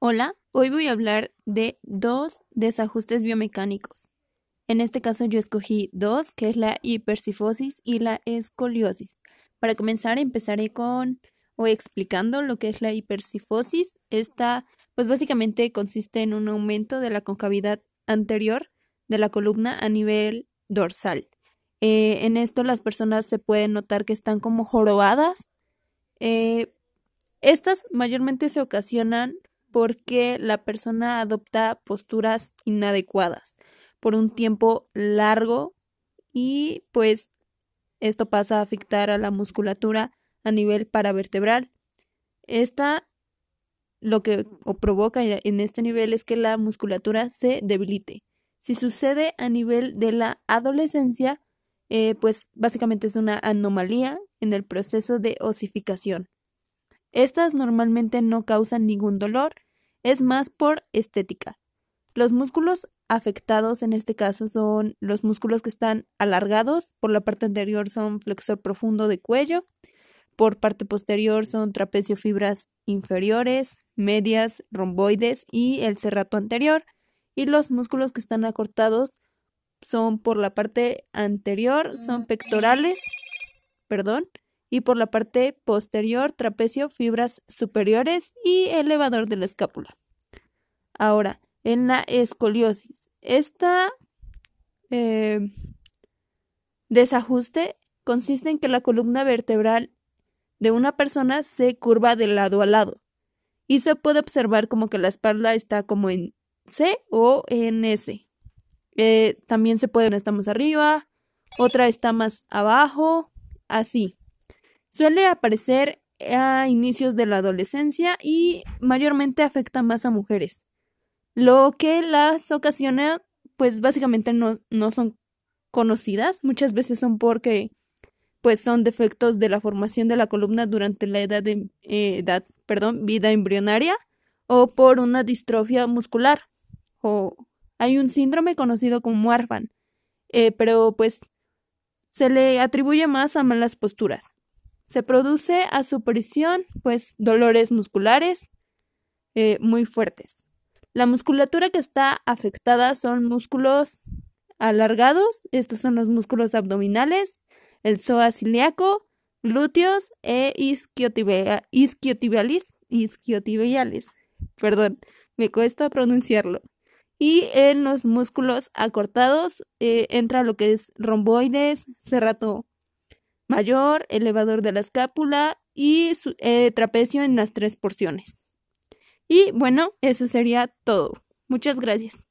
Hola, hoy voy a hablar de dos desajustes biomecánicos. En este caso yo escogí dos, que es la hipercifosis y la escoliosis. Para comenzar empezaré con o explicando lo que es la hipercifosis. Esta pues básicamente consiste en un aumento de la concavidad anterior de la columna a nivel dorsal. Eh, en esto las personas se pueden notar que están como jorobadas. Eh, estas mayormente se ocasionan porque la persona adopta posturas inadecuadas por un tiempo largo y pues esto pasa a afectar a la musculatura a nivel paravertebral. Esta lo que provoca en este nivel es que la musculatura se debilite. Si sucede a nivel de la adolescencia, eh, pues básicamente es una anomalía en el proceso de osificación. Estas normalmente no causan ningún dolor, es más por estética. Los músculos afectados en este caso son los músculos que están alargados, por la parte anterior son flexor profundo de cuello, por parte posterior son trapecio fibras inferiores, medias, romboides y el cerrato anterior, y los músculos que están acortados son por la parte anterior, son pectorales, perdón, y por la parte posterior trapecio, fibras superiores y elevador de la escápula. Ahora, en la escoliosis, esta eh, desajuste consiste en que la columna vertebral de una persona se curva de lado a lado y se puede observar como que la espalda está como en C o en S. Eh, también se puede, una está más arriba, otra está más abajo, así. Suele aparecer a inicios de la adolescencia y mayormente afecta más a mujeres. Lo que las ocasiona, pues básicamente no, no son conocidas, muchas veces son porque pues son defectos de la formación de la columna durante la edad de eh, edad, perdón, vida embrionaria o por una distrofia muscular o hay un síndrome conocido como Marfan, eh, pero pues se le atribuye más a malas posturas. Se produce a su presión, pues, dolores musculares eh, muy fuertes. La musculatura que está afectada son músculos alargados, estos son los músculos abdominales, el psoas ilíaco, glúteos e isquiotibiales, isquiotibiales. Perdón, me cuesta pronunciarlo. Y en los músculos acortados eh, entra lo que es romboides, cerrato mayor, elevador de la escápula y eh, trapecio en las tres porciones. Y bueno, eso sería todo. Muchas gracias.